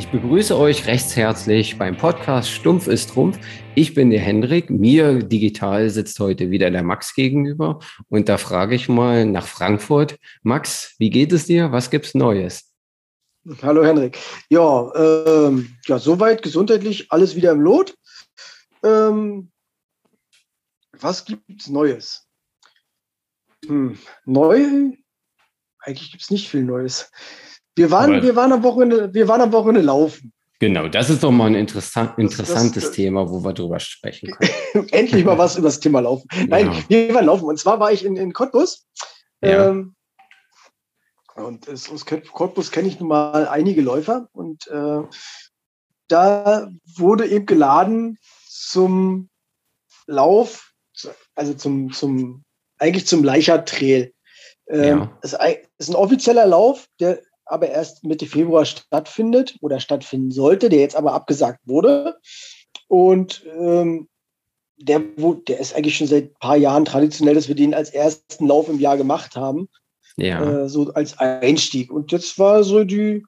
Ich begrüße euch recht herzlich beim Podcast Stumpf ist Trumpf. Ich bin der Hendrik. Mir digital sitzt heute wieder der Max gegenüber. Und da frage ich mal nach Frankfurt. Max, wie geht es dir? Was gibt's Neues? Hallo Hendrik. Ja, ähm, ja, soweit gesundheitlich alles wieder im Lot. Ähm, was gibt's Neues? Hm, neu? Eigentlich gibt es nicht viel Neues. Wir waren, wir waren am Wochenende, wir waren am Wochenende laufen. Genau, das ist doch mal ein interessant, interessantes das, das, Thema, wo wir drüber sprechen können. Endlich mal was über das Thema Laufen. Nein, ja. wir waren laufen. Und zwar war ich in, in Cottbus. Ja. Ähm, und es, aus Cottbus kenne ich nun mal einige Läufer. Und äh, da wurde eben geladen zum Lauf, also zum, zum eigentlich zum Leichert Trail. Ähm, ja. Es ist ein offizieller Lauf, der aber erst Mitte Februar stattfindet oder stattfinden sollte, der jetzt aber abgesagt wurde. Und ähm, der, der ist eigentlich schon seit ein paar Jahren traditionell, dass wir den als ersten Lauf im Jahr gemacht haben. Ja. Äh, so als Einstieg. Und jetzt war so die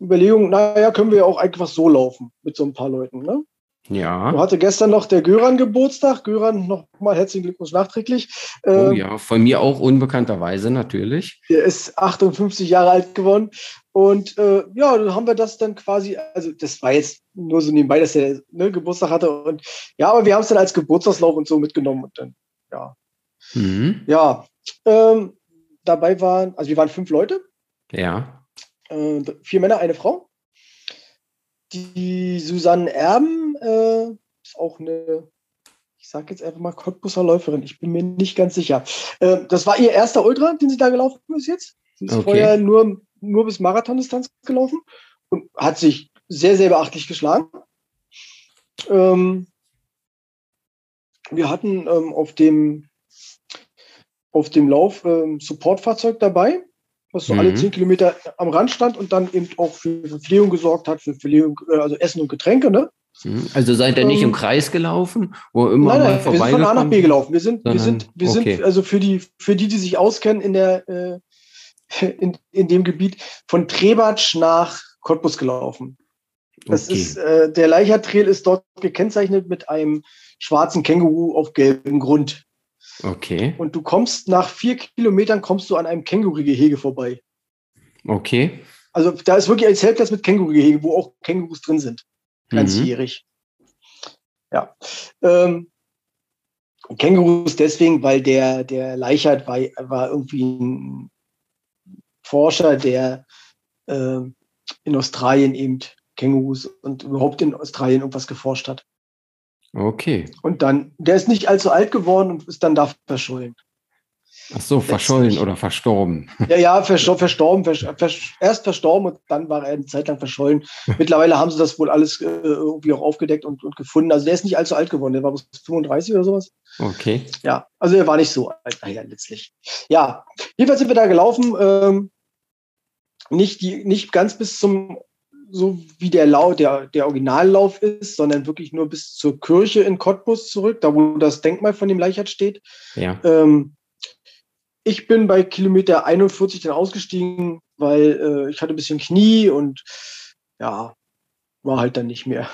Überlegung, naja, können wir ja auch einfach so laufen mit so ein paar Leuten. Ne? Ja. Du hatte gestern noch der Göran Geburtstag. Göran, nochmal herzlichen Glückwunsch nachträglich. Oh ähm, ja, von mir auch unbekannterweise natürlich. Der ist 58 Jahre alt geworden. Und äh, ja, dann haben wir das dann quasi, also das war jetzt nur so nebenbei, dass er ne, Geburtstag hatte. Und ja, aber wir haben es dann als Geburtstagslauf und so mitgenommen. Und dann, ja. Mhm. Ja. Ähm, dabei waren, also wir waren fünf Leute. Ja. Äh, vier Männer, eine Frau. Die Susanne Erben äh, ist auch eine, ich sage jetzt einfach mal Cottbusser Läuferin. Ich bin mir nicht ganz sicher. Äh, das war ihr erster Ultra, den sie da gelaufen ist jetzt. Sie ist okay. vorher nur, nur bis Marathondistanz gelaufen und hat sich sehr, sehr beachtlich geschlagen. Ähm, wir hatten ähm, auf dem auf dem Lauf ähm, Supportfahrzeug dabei was so mhm. alle zehn Kilometer am Rand stand und dann eben auch für Verpflegung gesorgt hat, für Verpflegung, äh, also Essen und Getränke. Ne? Mhm. Also seid ihr nicht ähm, im Kreis gelaufen, wo immer nein, nein, wir sind von A nach B gelaufen. Wir sind, wir sind, wir okay. sind also für die, für die, die sich auskennen in der, äh, in, in dem Gebiet von Trebatsch nach Cottbus gelaufen. Das okay. ist, äh, der Leichertrail ist dort gekennzeichnet mit einem schwarzen Känguru auf gelbem Grund. Okay. Und du kommst nach vier Kilometern kommst du an einem Kängurugehege vorbei. Okay. Also da ist wirklich ein Zeltplatz mit Kängurugehege, wo auch Kängurus drin sind. Ganzjährig. Mhm. Ja. Ähm, Kängurus deswegen, weil der, der Leichert war, war irgendwie ein Forscher, der äh, in Australien eben Kängurus und überhaupt in Australien irgendwas geforscht hat. Okay. Und dann, der ist nicht allzu alt geworden und ist dann da verschollen. Ach so, verschollen oder verstorben. Ja, ja, verstor verstorben, vers vers erst verstorben und dann war er eine Zeit lang verschollen. Mittlerweile haben sie das wohl alles äh, irgendwie auch aufgedeckt und, und gefunden. Also der ist nicht allzu alt geworden, der war bis 35 oder sowas. Okay. Ja, also er war nicht so alt, ja, letztlich. Ja, jedenfalls sind wir da gelaufen. Ähm, nicht, die, nicht ganz bis zum so wie der, Lauf, der, der Originallauf ist, sondern wirklich nur bis zur Kirche in Cottbus zurück, da wo das Denkmal von dem Leichert steht. Ja. Ähm, ich bin bei Kilometer 41 dann ausgestiegen, weil äh, ich hatte ein bisschen Knie und ja, war halt dann nicht mehr.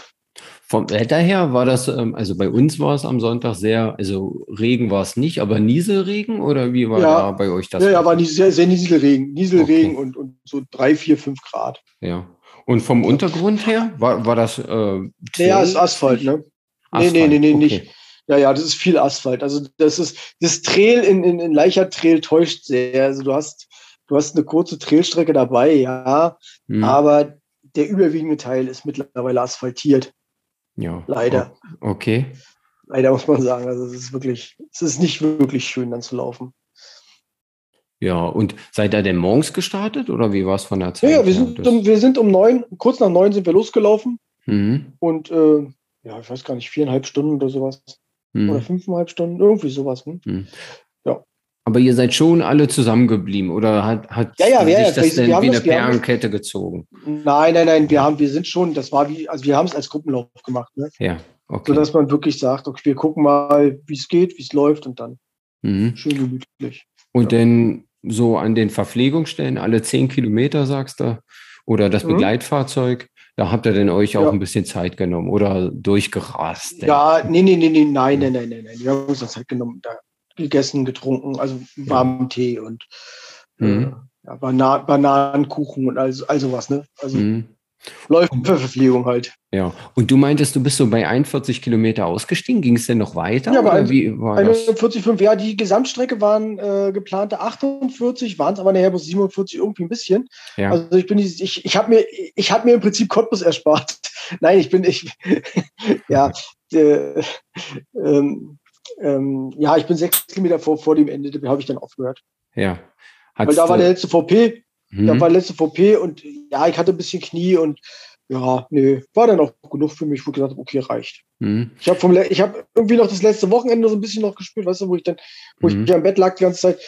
Vom Wetter her war das, ähm, also bei uns war es am Sonntag sehr, also Regen war es nicht, aber Nieselregen oder wie war ja, da bei euch das? Ja, ja, war sehr, sehr Nieselregen, Nieselregen okay. und, und so drei, vier, fünf Grad. Ja. Und vom Untergrund her, war, war das? Äh, ja, ist Asphalt, ne? Asphalt, nee, nee, nee, okay. nicht. Ja, ja, das ist viel Asphalt. Also das ist, das Trail in, in, in Leicher Trail täuscht sehr. Also du hast, du hast eine kurze Trailstrecke dabei, ja, hm. aber der überwiegende Teil ist mittlerweile asphaltiert. Ja. Leider. Okay. Leider muss man sagen. Also es ist wirklich, es ist nicht wirklich schön, dann zu laufen. Ja, und seid ihr denn morgens gestartet oder wie war es von der Zeit? Ja, ja wir, sind um, wir sind um neun, kurz nach neun sind wir losgelaufen. Mhm. Und äh, ja, ich weiß gar nicht, viereinhalb Stunden oder sowas. Mhm. Oder fünfeinhalb Stunden, irgendwie sowas. Hm? Mhm. Ja. Aber ihr seid schon alle zusammengeblieben oder hat, hat ja, ja, sich ja, das denn wie eine Perlenkette gezogen? Nein, nein, nein, wir haben, wir sind schon, das war wie, also wir haben es als Gruppenlauf gemacht, ne? Ja, okay. Sodass man wirklich sagt, okay, wir gucken mal, wie es geht, wie es läuft und dann mhm. schön gemütlich. Und ja. dann so an den Verpflegungsstellen, alle zehn Kilometer, sagst du, oder das mhm. Begleitfahrzeug, Da habt ihr denn euch auch ja. ein bisschen Zeit genommen oder durchgerast? Ja, nee, nee, nee, nee, nein, nein, nein, nein, nein. Wir haben uns Zeit genommen, da gegessen, getrunken, also warmen ja. Tee und mhm. äh, Bana Bananenkuchen und all, all sowas, ne? Also mhm. Läuferverpflegung halt. Ja, und du meintest, du bist so bei 41 Kilometer ausgestiegen. Ging es denn noch weiter? Ja, bei wie war 41, 5, ja, die Gesamtstrecke waren äh, geplante 48, waren es aber nachher bis 47 irgendwie ein bisschen. Ja. Also ich bin, ich, ich habe mir, ich habe mir im Prinzip Cottbus erspart. Nein, ich bin, ich, ja, äh, ähm, ähm, ja, ich bin sechs Kilometer vor, vor dem Ende, da habe ich dann aufgehört. Ja. Hat's Weil da war der letzte VP, mhm. da war letzte VP und ja, ich hatte ein bisschen Knie und ja, nee, war dann auch genug für mich, wo ich gesagt habe, okay, reicht. Mhm. Ich habe hab irgendwie noch das letzte Wochenende so ein bisschen noch gespielt, weißt du, wo ich dann, wo mhm. ich am Bett lag die ganze Zeit.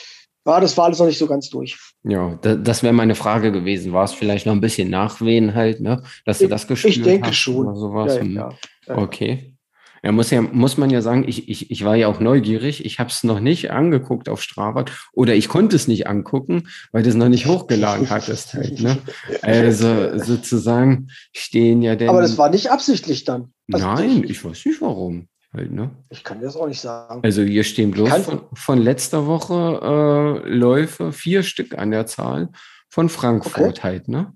Ja, das war alles noch nicht so ganz durch. Ja, das, das wäre meine Frage gewesen. War es vielleicht noch ein bisschen Nachwehen halt, ne? Dass du das gespielt hast? Ich denke schon. Oder sowas? Ja, ja, ja. Okay. Ja, muss ja, muss man ja sagen, ich, ich, ich war ja auch neugierig. Ich habe es noch nicht angeguckt auf Strava oder ich konnte es nicht angucken, weil du es noch nicht hochgeladen hattest halt, ne? Also sozusagen stehen ja denn. Aber das war nicht absichtlich dann. Also nein, ich, ich weiß nicht warum. Halt, ne? Ich kann dir das auch nicht sagen. Also hier stehen bloß von, von, letzter Woche äh, Läufe, vier Stück an der Zahl von Frankfurt okay. halt, ne?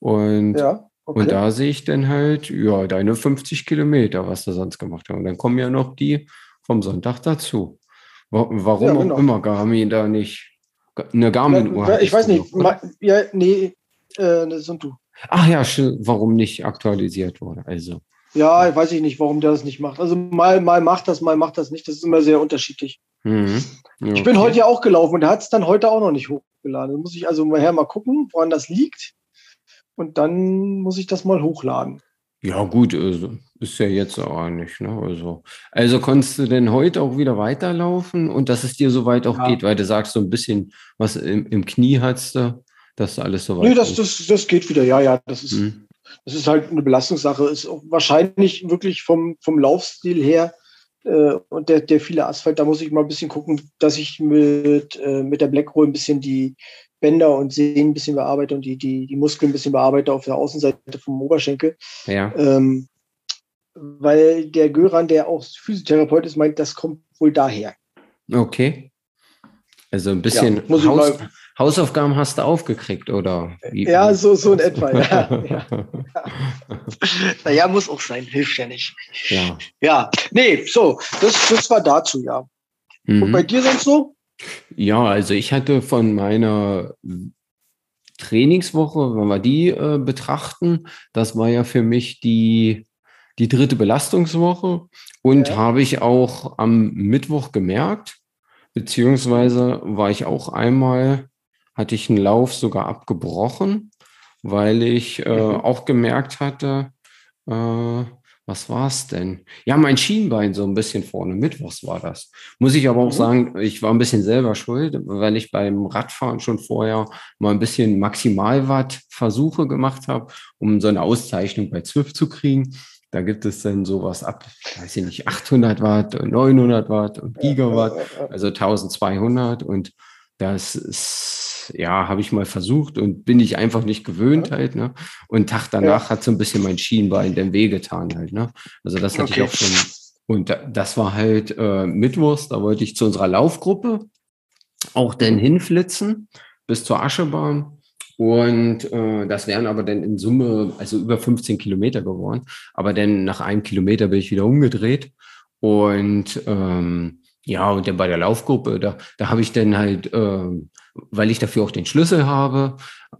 Und ja. Okay. Und da sehe ich dann halt, ja, deine 50 Kilometer, was du sonst gemacht hast. Und dann kommen ja noch die vom Sonntag dazu. Warum ja, genau. auch immer Garmin da nicht eine Garmin-Uhr ja, Ich weiß nicht. ja, nee, äh, das sind du. Ach ja, warum nicht aktualisiert wurde. Also. Ja, weiß ich nicht, warum der das nicht macht. Also mal, mal macht das, mal macht das nicht. Das ist immer sehr unterschiedlich. Mhm. Okay. Ich bin heute ja auch gelaufen und der hat es dann heute auch noch nicht hochgeladen. Da muss ich also mal mal gucken, woran das liegt und dann muss ich das mal hochladen. Ja, gut, also ist ja jetzt auch nicht. Ne? Also, also konntest du denn heute auch wieder weiterlaufen und dass es dir so weit auch ja. geht, weil du sagst, so ein bisschen was im, im Knie hast du, dass alles so weit Nee, das, das, das geht wieder, ja, ja. Das ist, mhm. das ist halt eine Belastungssache. Ist auch wahrscheinlich wirklich vom, vom Laufstil her äh, und der, der viele Asphalt, da muss ich mal ein bisschen gucken, dass ich mit, äh, mit der Black Roll ein bisschen die, Bänder und Sehnen ein bisschen bearbeite und die, die, die Muskeln ein bisschen bearbeite auf der Außenseite vom Oberschenkel. Ja. Ähm, weil der Göran, der auch Physiotherapeut ist, meint, das kommt wohl daher. Okay. Also ein bisschen ja, Haus, Hausaufgaben hast du aufgekriegt, oder? Wie? Ja, so, so in etwa. ja, ja. Naja, muss auch sein, hilft ja nicht. Ja. Ja, nee, so, das, das war dazu, ja. Mhm. Und bei dir sonst so? Ja, also ich hatte von meiner Trainingswoche, wenn wir die äh, betrachten, das war ja für mich die, die dritte Belastungswoche und ja. habe ich auch am Mittwoch gemerkt, beziehungsweise war ich auch einmal, hatte ich einen Lauf sogar abgebrochen, weil ich äh, mhm. auch gemerkt hatte, äh, was war es denn? Ja, mein Schienbein so ein bisschen vorne. Mittwochs war das. Muss ich aber auch mhm. sagen, ich war ein bisschen selber schuld, weil ich beim Radfahren schon vorher mal ein bisschen Maximalwatt-Versuche gemacht habe, um so eine Auszeichnung bei Zwift zu kriegen. Da gibt es dann sowas ab, weiß ich nicht, 800 Watt, 900 Watt und Gigawatt, also 1200 und das ist, ja, habe ich mal versucht und bin ich einfach nicht gewöhnt halt, ne? Und Tag danach ja. hat so ein bisschen mein Schienbein den Weh getan halt, ne? Also das hatte okay. ich auch schon. Und das war halt äh, Mittwochs, da wollte ich zu unserer Laufgruppe auch dann hinflitzen bis zur Aschebahn. Und äh, das wären aber dann in Summe, also über 15 Kilometer geworden. Aber dann nach einem Kilometer bin ich wieder umgedreht. Und ähm, ja, und dann bei der Laufgruppe, da, da habe ich dann halt, äh, weil ich dafür auch den Schlüssel habe,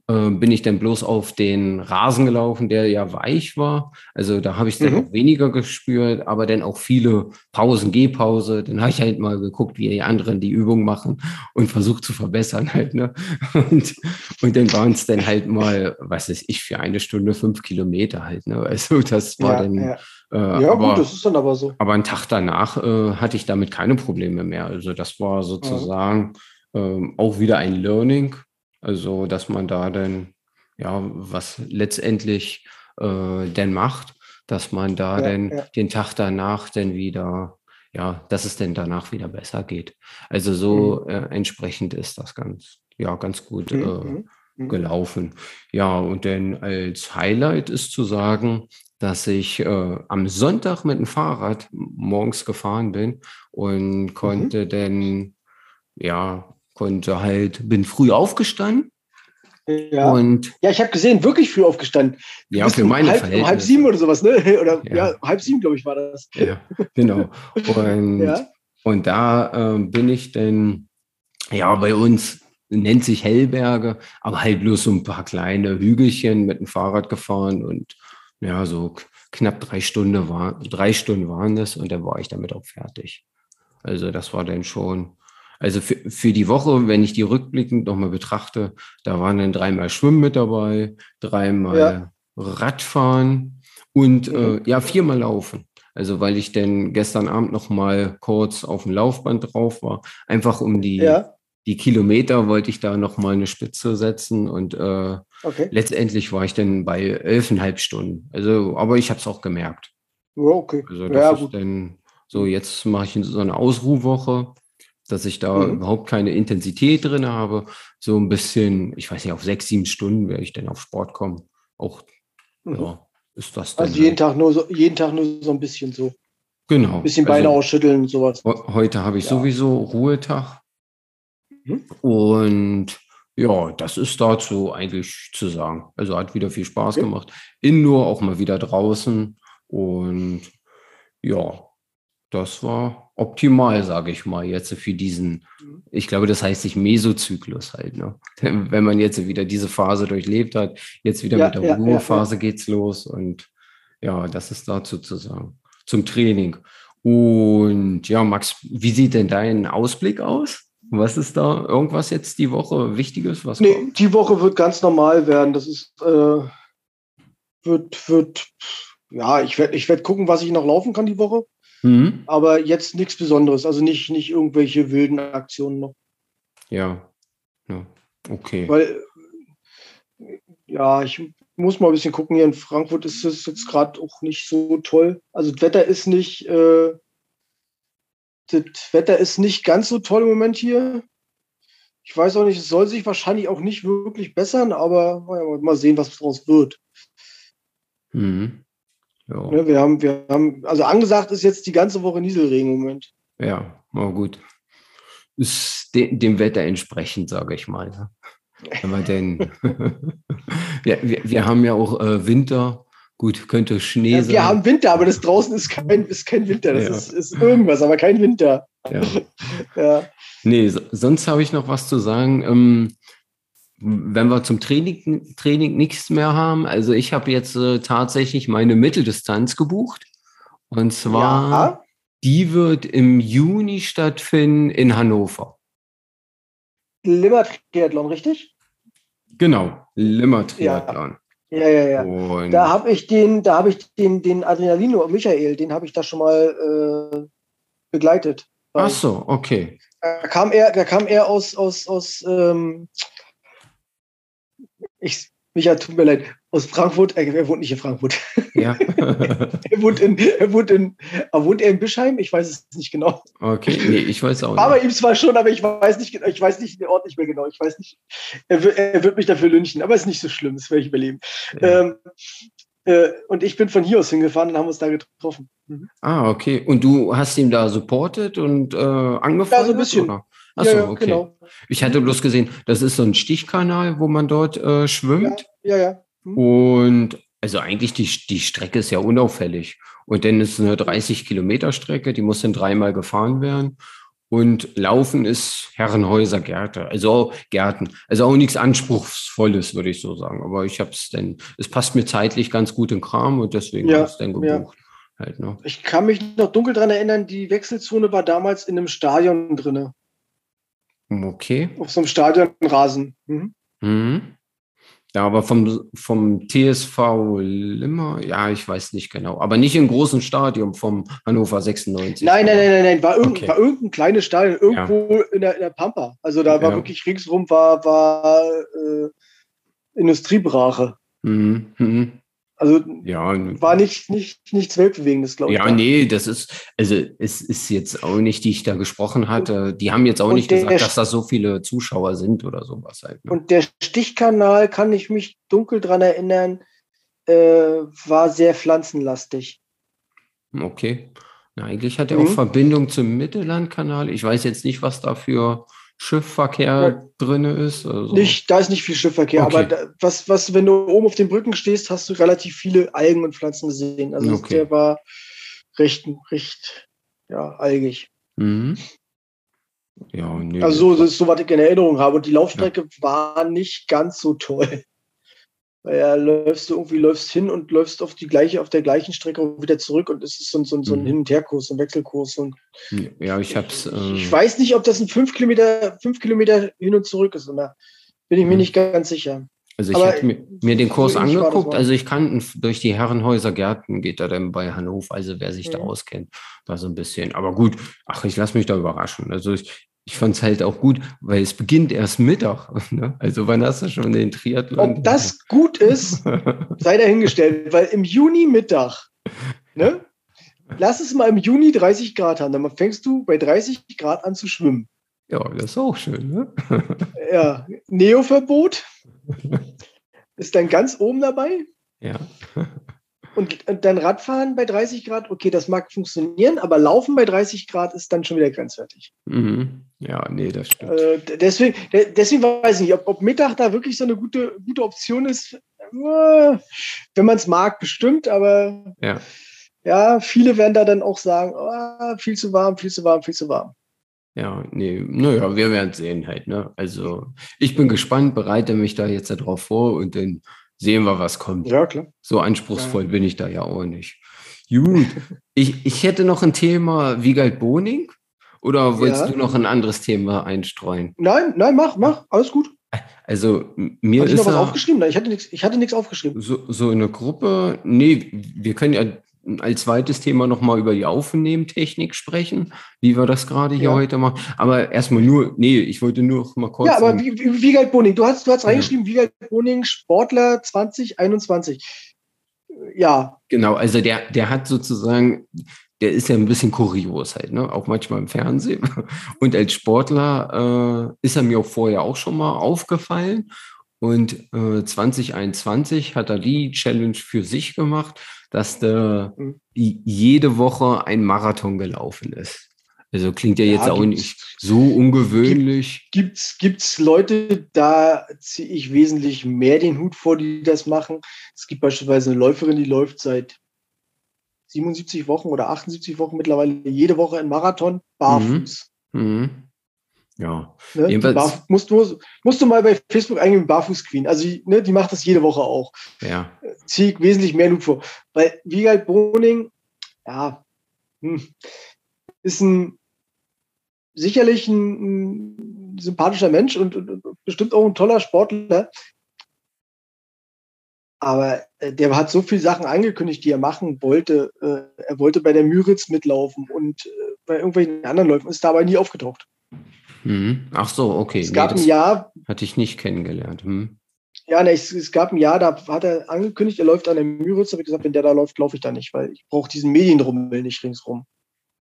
äh, bin ich dann bloß auf den Rasen gelaufen, der ja weich war. Also da habe ich dann mhm. auch weniger gespürt, aber dann auch viele Pausen, Gehpause. Dann habe ich halt mal geguckt, wie die anderen die Übung machen und versucht zu verbessern halt. Ne? Und, und dann waren es dann halt mal, was weiß ich, für eine Stunde fünf Kilometer halt. Ne? Also das war ja, dann. Ja äh, ja, aber, gut, das ist dann aber so. Aber einen Tag danach äh, hatte ich damit keine Probleme mehr. Also das war sozusagen ja. Ähm, auch wieder ein Learning. Also, dass man da dann, ja, was letztendlich äh, denn macht, dass man da ja, dann ja. den Tag danach dann wieder, ja, dass es denn danach wieder besser geht. Also so mhm. äh, entsprechend ist das ganz, ja, ganz gut mhm. äh, mhm. mhm. gelaufen. Ja, und dann als Highlight ist zu sagen, dass ich äh, am Sonntag mit dem Fahrrad morgens gefahren bin und mhm. konnte mhm. dann, ja, konnte halt, bin früh aufgestanden. Ja, und ja ich habe gesehen, wirklich früh aufgestanden. Du ja, für meine halb, Um halb sieben oder sowas, ne? Oder ja, ja halb sieben, glaube ich, war das. Ja, genau. Und, ja. und da äh, bin ich dann, ja, bei uns nennt sich Hellberge, aber halt bloß so ein paar kleine Hügelchen mit dem Fahrrad gefahren und ja, so knapp drei Stunden, war, drei Stunden waren das und dann war ich damit auch fertig. Also das war dann schon, also für, für die Woche, wenn ich die rückblickend nochmal betrachte, da waren dann dreimal Schwimmen mit dabei, dreimal ja. Radfahren und mhm. äh, ja, viermal Laufen. Also weil ich dann gestern Abend nochmal kurz auf dem Laufband drauf war, einfach um die, ja. die Kilometer wollte ich da nochmal eine Spitze setzen und äh, Okay. Letztendlich war ich dann bei elfeinhalb Stunden. Also, aber ich habe es auch gemerkt. Okay. Also das ja, ist gut. dann so, jetzt mache ich so eine Ausruhwoche, dass ich da mhm. überhaupt keine Intensität drin habe. So ein bisschen, ich weiß nicht, auf sechs, sieben Stunden werde ich dann auf Sport kommen. Auch, mhm. ja, ist das dann. Also jeden. Tag nur so, jeden Tag nur so ein bisschen so. Genau. Ein bisschen Beine also, ausschütteln und sowas. Heute habe ich ja. sowieso Ruhetag. Mhm. Und ja, das ist dazu eigentlich zu sagen. Also hat wieder viel Spaß gemacht. Indoor auch mal wieder draußen. Und ja, das war optimal, sage ich mal, jetzt für diesen, mhm. ich glaube, das heißt sich Mesozyklus halt. Ne? Wenn man jetzt wieder diese Phase durchlebt hat, jetzt wieder ja, mit der ja, Ruhephase ja, ja. geht's los. Und ja, das ist dazu zu sagen. Zum Training. Und ja, Max, wie sieht denn dein Ausblick aus? Was ist da irgendwas jetzt die Woche Wichtiges? Was nee, kommt? die Woche wird ganz normal werden. Das ist, äh, wird, wird, ja, ich werde ich werd gucken, was ich noch laufen kann die Woche. Mhm. Aber jetzt nichts Besonderes. Also nicht, nicht irgendwelche wilden Aktionen noch. Ja. ja. Okay. Weil, ja, ich muss mal ein bisschen gucken. Hier in Frankfurt ist es jetzt gerade auch nicht so toll. Also das Wetter ist nicht. Äh, das Wetter ist nicht ganz so toll im Moment hier. Ich weiß auch nicht, es soll sich wahrscheinlich auch nicht wirklich bessern, aber mal sehen, was daraus wird. Mhm. Ja. Ne, wir haben, wir haben, also angesagt ist jetzt die ganze Woche Nieselregen im Moment. Ja, mal gut. Ist de dem Wetter entsprechend, sage ich mal. Ne? Wenn wir denn, ja, wir, wir haben ja auch äh, Winter Gut, könnte Schnee ja, sein. Wir haben Winter, aber das draußen ist kein, ist kein Winter. Das ja. ist, ist, irgendwas, aber kein Winter. Ja. ja. Nee, so, sonst habe ich noch was zu sagen. Ähm, wenn wir zum Training, Training nichts mehr haben, also ich habe jetzt äh, tatsächlich meine Mitteldistanz gebucht. Und zwar, ja. die wird im Juni stattfinden in Hannover. Limmer Triathlon, richtig? Genau, Limmer Triathlon. Ja, ja, ja. Und da habe ich den, da habe ich den, den Adrenalino Michael, den habe ich da schon mal äh, begleitet. Ach so, okay. Da kam er, da kam er aus, aus, aus ähm, ich, Michael, tut mir leid, aus Frankfurt, er, er wohnt nicht in Frankfurt. Ja. er, wohnt in, er, wohnt in, er wohnt er in Bischheim? Ich weiß es nicht genau. Okay, nee, ich weiß auch nicht. Aber ihm zwar schon, aber ich weiß nicht ich weiß nicht den Ort nicht mehr genau. Ich weiß nicht. Er, er wird mich dafür lynchen, aber es ist nicht so schlimm, das werde ich überleben. Ja. Ähm, äh, und ich bin von hier aus hingefahren und haben uns da getroffen. Mhm. Ah, okay. Und du hast ihn da supportet und äh, angefangen? Ja, so ein bisschen. Oder? Achso, ja, ja, okay. Genau. Ich hatte bloß gesehen, das ist so ein Stichkanal, wo man dort äh, schwimmt. Ja, ja. ja. Hm. Und also eigentlich die, die Strecke ist ja unauffällig. Und dann ist es eine 30 Kilometer Strecke, die muss dann dreimal gefahren werden. Und Laufen ist Herrenhäuser Gärte, also Gärten. Also auch nichts Anspruchsvolles, würde ich so sagen. Aber ich habe es denn, es passt mir zeitlich ganz gut in Kram und deswegen ja, habe ich es dann gebucht. Ja. Halt, ne? Ich kann mich noch dunkel daran erinnern, die Wechselzone war damals in einem Stadion drinne. Okay. Auf so einem Stadionrasen. Mhm. Mhm. Ja, aber vom, vom TSV Limmer, ja, ich weiß nicht genau. Aber nicht im großen Stadion vom Hannover 96. Nein, nein, nein, nein, nein. War, irgend, okay. war irgendein kleines Stadion, irgendwo ja. in, der, in der Pampa. Also da war ja. wirklich ringsrum war, war äh, Industriebrache. Mhm. Also ja, war nicht, nicht, nichts Weltbewegendes, glaube ich. Ja, nee, das ist, also es ist jetzt auch nicht, die ich da gesprochen hatte. Die haben jetzt auch nicht gesagt, dass da so viele Zuschauer sind oder sowas halt. Ne? Und der Stichkanal, kann ich mich dunkel dran erinnern, äh, war sehr pflanzenlastig. Okay. Na, eigentlich hat er mhm. auch Verbindung zum Mittellandkanal. Ich weiß jetzt nicht, was da für Schiffverkehr ja. drin ist? Also. Nicht, da ist nicht viel Schiffverkehr, okay. aber da, was, was, wenn du oben auf den Brücken stehst, hast du relativ viele Algen und Pflanzen gesehen. Also okay. der war recht, recht ja, algig. Mhm. Ja, nee, also so, so, was ich in Erinnerung habe. Und die Laufstrecke ja. war nicht ganz so toll. Ja, läufst du irgendwie läufst hin und läufst auf die gleiche, auf der gleichen Strecke wieder zurück und es ist so, so, so ein mhm. Hin- und Herkurs, ein Wechselkurs. Und ja, ich hab's. Äh ich weiß nicht, ob das ein fünf Kilometer, fünf Kilometer hin und zurück ist. Oder? Bin ich mir mhm. nicht ganz sicher. Also ich habe mir, mir, den Kurs angeguckt, also ich kann durch die Herrenhäuser Gärten geht er dann bei Hannover, also wer sich mhm. da auskennt, da so ein bisschen. Aber gut, ach, ich lasse mich da überraschen. Also ich, ich fand es halt auch gut, weil es beginnt erst Mittag. Ne? Also wann hast du schon den Triathlon? Ob das gut ist, sei dahingestellt, weil im Juni Mittag, ne? Lass es mal im Juni 30 Grad haben, dann fängst du bei 30 Grad an zu schwimmen. Ja, das ist auch schön, ne? ja, Neoverbot ist dann ganz oben dabei. Ja. Und, dann Radfahren bei 30 Grad, okay, das mag funktionieren, aber Laufen bei 30 Grad ist dann schon wieder grenzwertig. Mhm. Ja, nee, das stimmt. Äh, deswegen, deswegen weiß ich nicht, ob, ob Mittag da wirklich so eine gute, gute Option ist. Äh, wenn man es mag, bestimmt, aber ja. ja, viele werden da dann auch sagen, oh, viel zu warm, viel zu warm, viel zu warm. Ja, nee, naja, wir werden sehen halt, ne? Also ich bin gespannt, bereite mich da jetzt darauf vor und dann sehen wir, was kommt. Ja, klar. So anspruchsvoll ja. bin ich da ja auch nicht. Gut. ich, ich hätte noch ein Thema Wiegald Boning. Oder willst ja. du noch ein anderes Thema einstreuen? Nein, nein, mach, mach, alles gut. Also mir Hatte ich noch was aufgeschrieben? Ich hatte nichts, ich hatte nichts aufgeschrieben. So, so eine Gruppe, nee, wir können ja als zweites Thema nochmal über die Aufnehmtechnik sprechen, wie wir das gerade hier ja. heute machen. Aber erstmal nur, nee, ich wollte nur mal kurz. Ja, aber wie, wie, Wiegald Boning, du hast, du hast reingeschrieben, ja. Wiegald Boning, Sportler 2021. Ja. Genau, also der, der hat sozusagen, der ist ja ein bisschen kurios halt, ne? auch manchmal im Fernsehen. Und als Sportler äh, ist er mir auch vorher auch schon mal aufgefallen. Und äh, 2021 hat er die Challenge für sich gemacht, dass der mhm. jede Woche ein Marathon gelaufen ist. Also klingt ja, ja jetzt auch nicht so ungewöhnlich. Gibt es Leute, da ziehe ich wesentlich mehr den Hut vor, die das machen. Es gibt beispielsweise eine Läuferin, die läuft seit 77 Wochen oder 78 Wochen mittlerweile jede Woche ein Marathon barfuß. Mhm. Mhm. Ja. Ne? Barf musst, du, musst du mal bei Facebook eingeben, Barfuß Queen. Also, ne, die macht das jede Woche auch. Ja. Ziehe ich wesentlich mehr Loot vor. Weil Wiegald Boning, ja, hm, ist ein sicherlich ein, ein sympathischer Mensch und, und, und, bestimmt auch ein toller Sportler. Aber äh, der hat so viele Sachen angekündigt, die er machen wollte. Äh, er wollte bei der Müritz mitlaufen und äh, bei irgendwelchen anderen Läufen ist dabei nie aufgetaucht. Mhm. Ach so, okay. Es gab nee, ein Jahr. Hatte ich nicht kennengelernt. Hm. Ja, ne, es, es, gab ein Jahr, da hat er angekündigt, er läuft an der Müritz. habe ich gesagt, wenn der da läuft, laufe ich da nicht, weil ich brauche diesen Medienrummel nicht ringsrum.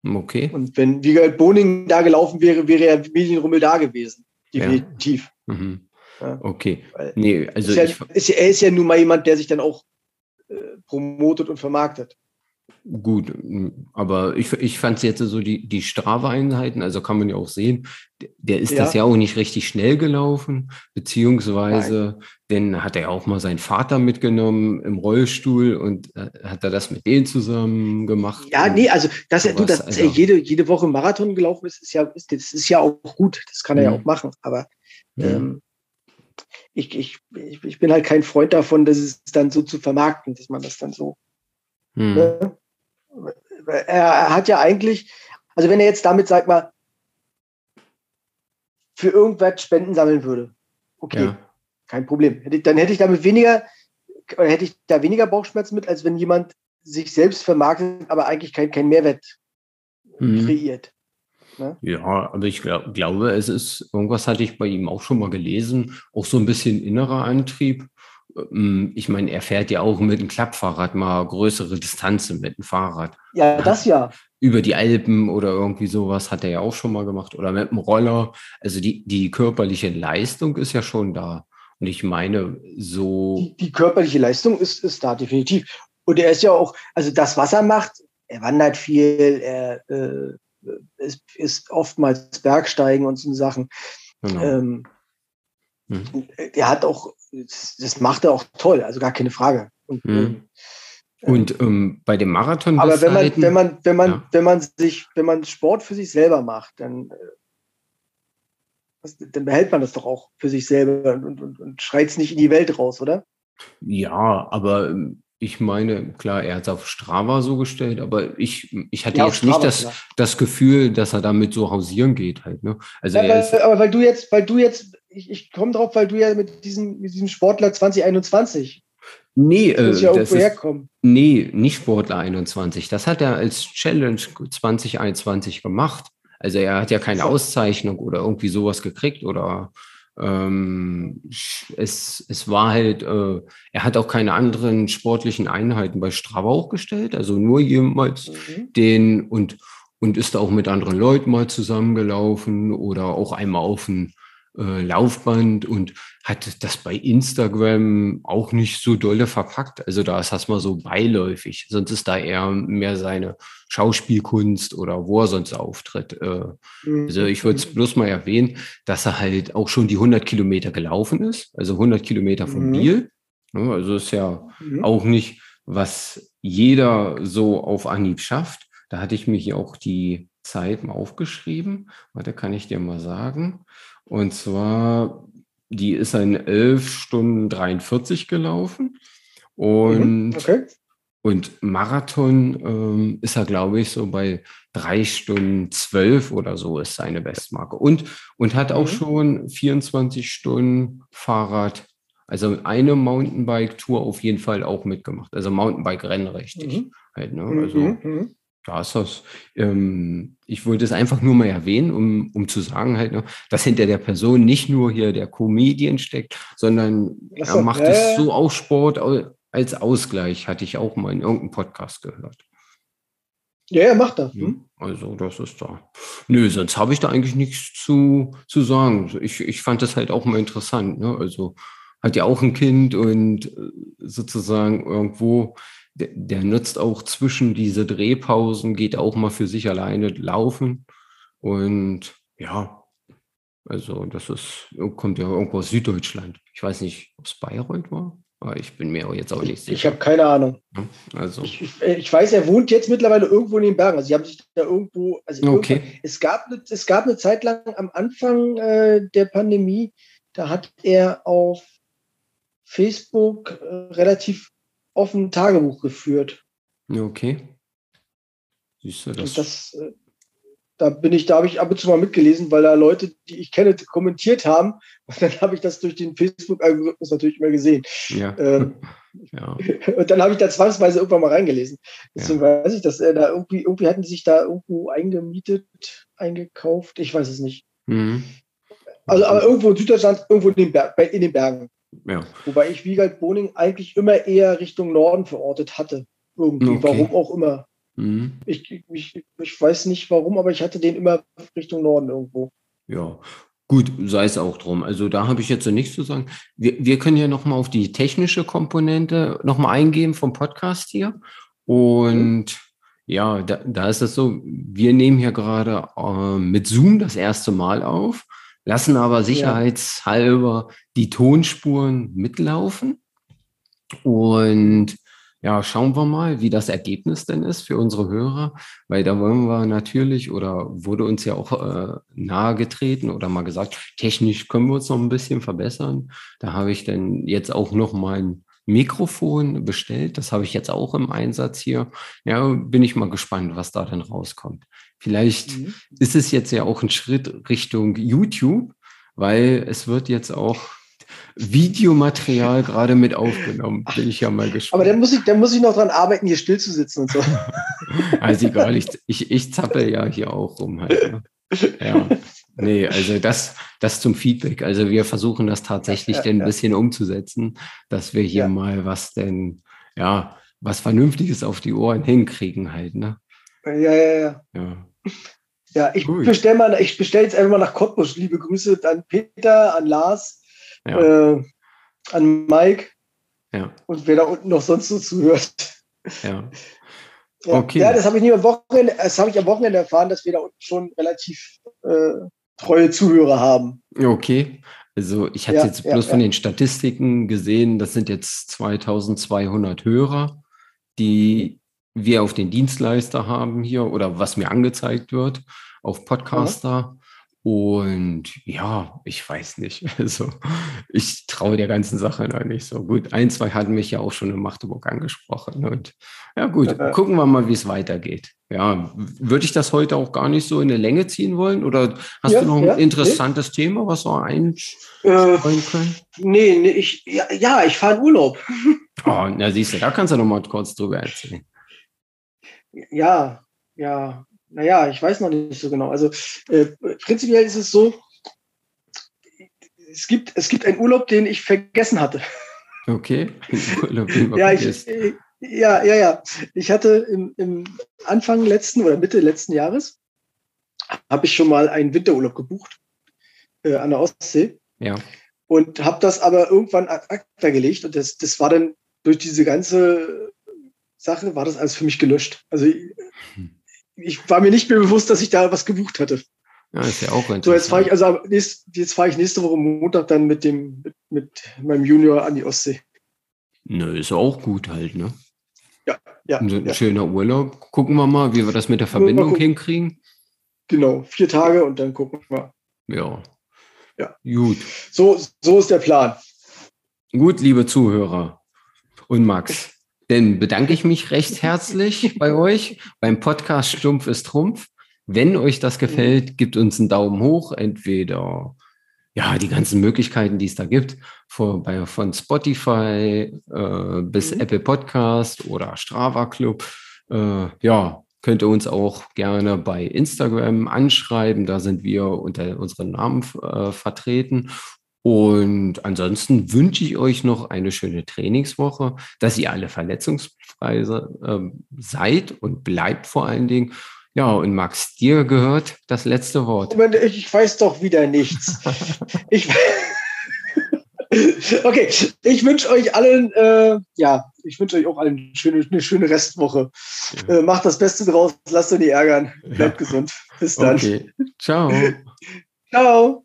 Okay. Und wenn Wiegald Boning da gelaufen wäre, wäre er Medienrummel da gewesen. Definitiv. Ja. Mhm. Ja. Okay. nee, also ist ja, ist er ist ja nun mal jemand, der sich dann auch äh, promotet und vermarktet. Gut, aber ich, ich fand es jetzt so die, die Strava-Einheiten, also kann man ja auch sehen, der ist ja. das ja auch nicht richtig schnell gelaufen, beziehungsweise, denn hat er auch mal seinen Vater mitgenommen im Rollstuhl und äh, hat er das mit denen zusammen gemacht. Ja, nee, also dass er, du, dass also, er jede, jede Woche Marathon gelaufen ist, ist ja, ist, das ist ja auch gut, das kann er ja, ja auch machen, aber ja. ähm, ich, ich, ich bin halt kein Freund davon, dass es dann so zu vermarkten, dass man das dann so. Hm. Ne? er hat ja eigentlich, also wenn er jetzt damit, sag mal, für irgendwas Spenden sammeln würde, okay, ja. kein Problem. Dann hätte ich damit weniger, hätte ich da weniger Bauchschmerzen mit, als wenn jemand sich selbst vermarktet, aber eigentlich kein, kein Mehrwert mhm. kreiert. Ne? Ja, aber ich glaub, glaube, es ist, irgendwas hatte ich bei ihm auch schon mal gelesen, auch so ein bisschen innerer Antrieb ich meine, er fährt ja auch mit dem Klappfahrrad mal größere Distanzen mit dem Fahrrad. Ja, das ja. Über die Alpen oder irgendwie sowas hat er ja auch schon mal gemacht oder mit dem Roller. Also die, die körperliche Leistung ist ja schon da. Und ich meine, so. Die, die körperliche Leistung ist, ist da definitiv. Und er ist ja auch, also das, was er macht, er wandert viel, er äh, ist, ist, oftmals Bergsteigen und so Sachen. Genau. Ähm, mhm. Er hat auch, das macht er auch toll, also gar keine Frage. Und, mhm. Ähm, und ähm, bei dem Marathon. Aber wenn man, wenn man, wenn man, ja. wenn man sich, wenn man Sport für sich selber macht, dann, äh, dann behält man das doch auch für sich selber und, und, und schreit es nicht in die Welt raus, oder? Ja, aber ähm, ich meine, klar, er hat es auf Strava so gestellt, aber ich, ich hatte ja, jetzt Strava, nicht das, das Gefühl, dass er damit so hausieren geht halt. Ne? Also ja, weil, aber weil du jetzt, weil du jetzt, ich, ich komme drauf, weil du ja mit diesem, mit diesem Sportler 2021 Nee, äh, das, ja das ist, nee, nicht Sportler 21. Das hat er als Challenge 2021 gemacht. Also er hat ja keine Auszeichnung oder irgendwie sowas gekriegt oder ähm, es, es war halt, äh, er hat auch keine anderen sportlichen Einheiten bei Strava hochgestellt, also nur jemals mhm. den und, und ist auch mit anderen Leuten mal zusammengelaufen oder auch einmal auf ein äh, Laufband und hat das bei Instagram auch nicht so dolle verpackt. Also da ist das mal so beiläufig. Sonst ist da eher mehr seine Schauspielkunst oder wo er sonst auftritt. Äh, also ich würde es mhm. bloß mal erwähnen, dass er halt auch schon die 100 Kilometer gelaufen ist. Also 100 Kilometer von mhm. Biel. Also ist ja mhm. auch nicht, was jeder so auf Anhieb schafft. Da hatte ich mir hier auch die Zeit mal aufgeschrieben. Warte, kann ich dir mal sagen. Und zwar, die ist in 11 Stunden 43 gelaufen. Und, mhm, okay. und Marathon ähm, ist er, glaube ich, so bei 3 Stunden 12 oder so ist seine Bestmarke. Und, und hat auch mhm. schon 24 Stunden Fahrrad, also eine Mountainbike-Tour auf jeden Fall auch mitgemacht. Also Mountainbike-Rennen richtig. Mhm. Halt, ne? Also, mhm. Ja, ist das. Ähm, ich wollte es einfach nur mal erwähnen, um, um zu sagen halt, ne, dass hinter der Person nicht nur hier der Comedian steckt, sondern so, er macht äh, es so auch Sport als Ausgleich, hatte ich auch mal in irgendeinem Podcast gehört. Ja, er macht das. Hm? Also, das ist da. Nö, sonst habe ich da eigentlich nichts zu, zu sagen. Ich, ich fand das halt auch mal interessant. Ne? Also, hat ja auch ein Kind und äh, sozusagen irgendwo der, der nutzt auch zwischen diese Drehpausen, geht auch mal für sich alleine laufen. Und ja, also das ist, kommt ja irgendwo aus Süddeutschland. Ich weiß nicht, ob es Bayreuth war, aber ich bin mir jetzt auch nicht sicher. Ich habe keine Ahnung. Also. Ich, ich, ich, weiß, er wohnt jetzt mittlerweile irgendwo in den Bergen. Also sie haben sich da irgendwo, also okay. es, gab, es gab eine Zeit lang am Anfang äh, der Pandemie, da hat er auf Facebook äh, relativ offen Tagebuch geführt. Okay. Siehst du das? das äh, da bin ich, da habe ich ab und zu mal mitgelesen, weil da Leute, die ich kenne, kommentiert haben. Und dann habe ich das durch den Facebook-Algorithmus natürlich immer gesehen. Ja. Ähm, ja. Und dann habe ich da zwangsweise irgendwann mal reingelesen. Deswegen ja. weiß ich, dass er da irgendwie, irgendwie hatten sie sich da irgendwo eingemietet, eingekauft. Ich weiß es nicht. Mhm. Also, aber irgendwo in Süddeutschland, irgendwo in den, Berg, in den Bergen. Ja. Wobei ich Wiegald Boning eigentlich immer eher Richtung Norden verortet hatte. Irgendwie, okay. warum auch immer. Mhm. Ich, ich, ich weiß nicht warum, aber ich hatte den immer Richtung Norden irgendwo. Ja, Gut, sei es auch drum. Also da habe ich jetzt so nichts zu sagen. Wir, wir können ja nochmal auf die technische Komponente nochmal eingehen vom Podcast hier. Und ja, da, da ist es so, wir nehmen hier gerade äh, mit Zoom das erste Mal auf lassen aber sicherheitshalber die Tonspuren mitlaufen. Und ja, schauen wir mal, wie das Ergebnis denn ist für unsere Hörer, weil da wollen wir natürlich oder wurde uns ja auch äh, nahegetreten oder mal gesagt, technisch können wir uns noch ein bisschen verbessern. Da habe ich dann jetzt auch noch mal ein Mikrofon bestellt. Das habe ich jetzt auch im Einsatz hier. Ja, bin ich mal gespannt, was da denn rauskommt. Vielleicht mhm. ist es jetzt ja auch ein Schritt Richtung YouTube, weil es wird jetzt auch Videomaterial gerade mit aufgenommen. Bin ich ja mal gespannt. Aber dann muss ich, dann muss ich noch dran arbeiten, hier still zu sitzen und so. also egal, ich, ich, ich zappel ja hier auch rum halt. Ne? Ja. nee, also das, das zum Feedback. Also wir versuchen das tatsächlich ja, ja, denn ein bisschen umzusetzen, dass wir hier mal was denn, ja, was Vernünftiges auf die Ohren hinkriegen halt, ne? Ja, ja, ja. Ja, ja ich bestelle mal, ich bestelle jetzt einfach mal nach Cottbus. Liebe Grüße an Peter, an Lars, äh, an Mike. Ja. Und wer da unten noch sonst so zuhört. Ja. Okay. Ja, das habe ich nie am Wochenende, das habe ich am Wochenende erfahren, dass wir da unten schon relativ äh, treue Zuhörer haben. Okay. Also ich hatte ja, jetzt bloß ja, von den Statistiken gesehen, das sind jetzt 2200 Hörer, die wir auf den Dienstleister haben hier oder was mir angezeigt wird auf Podcaster. Und ja, ich weiß nicht. Also ich traue der ganzen Sache noch nicht so gut. Ein, zwei hatten mich ja auch schon in Magdeburg angesprochen. Und ja gut, gucken wir mal, wie es weitergeht. Ja, würde ich das heute auch gar nicht so in eine Länge ziehen wollen? Oder hast ja, du noch ein ja, interessantes nee. Thema, was wir einstreuen äh, können? Nee, nee ich, ja, ja ich fahre in Urlaub. Oh, na siehst du, da kannst du noch mal kurz drüber erzählen. Ja, ja, naja, ich weiß noch nicht so genau. Also äh, prinzipiell ist es so, es gibt, es gibt einen Urlaub, den ich vergessen hatte. Okay. ja, ich, äh, ja, ja, ja. Ich hatte im, im Anfang letzten oder Mitte letzten Jahres habe ich schon mal einen Winterurlaub gebucht äh, an der Ostsee. Ja. Und habe das aber irgendwann ad acta gelegt und das, das war dann durch diese ganze Sache, war das alles für mich gelöscht. Also hm ich war mir nicht mehr bewusst, dass ich da was gebucht hatte. Ja, ist ja auch interessant. So, jetzt fahre ich also jetzt fahre ich nächste Woche Montag dann mit dem mit, mit meinem Junior an die Ostsee. Nö, ist auch gut halt, ne? Ja, ja. Ein, ein ja. schöner Urlaub. Gucken wir mal, wie wir das mit der Verbindung hinkriegen. Genau, vier Tage und dann gucken wir. Ja. Ja. Gut. So, so ist der Plan. Gut, liebe Zuhörer und Max. Dann bedanke ich mich recht herzlich bei euch beim Podcast Stumpf ist Trumpf. Wenn euch das gefällt, gebt uns einen Daumen hoch, entweder ja, die ganzen Möglichkeiten, die es da gibt, von, bei, von Spotify äh, bis mhm. Apple Podcast oder Strava Club. Äh, ja, könnt ihr uns auch gerne bei Instagram anschreiben. Da sind wir unter unseren Namen äh, vertreten. Und ansonsten wünsche ich euch noch eine schöne Trainingswoche, dass ihr alle verletzungsfrei äh, seid und bleibt vor allen Dingen. Ja, und Max, dir gehört das letzte Wort. Ich weiß doch wieder nichts. ich, okay, ich wünsche euch allen, äh, ja, ich wünsche euch auch allen eine schöne, eine schöne Restwoche. Ja. Äh, macht das Beste draus, lasst euch nicht ärgern. Bleibt ja. gesund. Bis dann. Okay. Ciao. Ciao.